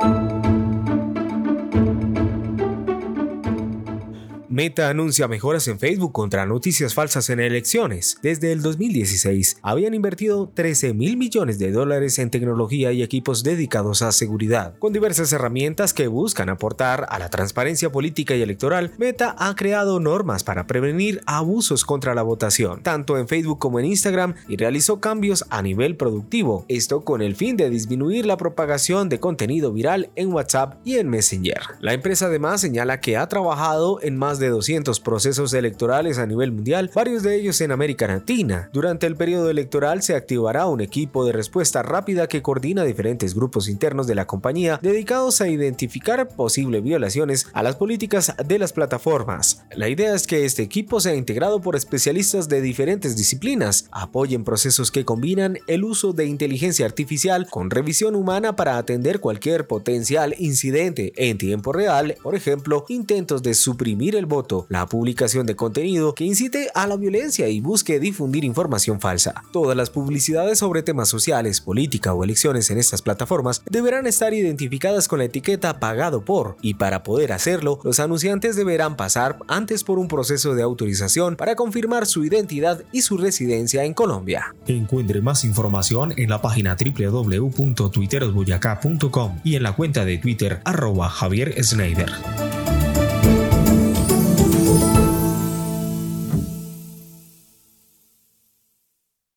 Música Meta anuncia mejoras en Facebook contra noticias falsas en elecciones. Desde el 2016 habían invertido 13 mil millones de dólares en tecnología y equipos dedicados a seguridad. Con diversas herramientas que buscan aportar a la transparencia política y electoral, Meta ha creado normas para prevenir abusos contra la votación, tanto en Facebook como en Instagram, y realizó cambios a nivel productivo, esto con el fin de disminuir la propagación de contenido viral en WhatsApp y en Messenger. La empresa además señala que ha trabajado en más de 200 procesos electorales a nivel mundial, varios de ellos en América Latina. Durante el periodo electoral se activará un equipo de respuesta rápida que coordina diferentes grupos internos de la compañía dedicados a identificar posibles violaciones a las políticas de las plataformas. La idea es que este equipo sea integrado por especialistas de diferentes disciplinas, apoyen procesos que combinan el uso de inteligencia artificial con revisión humana para atender cualquier potencial incidente en tiempo real, por ejemplo, intentos de suprimir el voto, la publicación de contenido que incite a la violencia y busque difundir información falsa. Todas las publicidades sobre temas sociales, política o elecciones en estas plataformas deberán estar identificadas con la etiqueta pagado por y para poder hacerlo, los anunciantes deberán pasar antes por un proceso de autorización para confirmar su identidad y su residencia en Colombia. Encuentre más información en la página www.twitterosboyacá.com y en la cuenta de Twitter arroba Javier Snyder.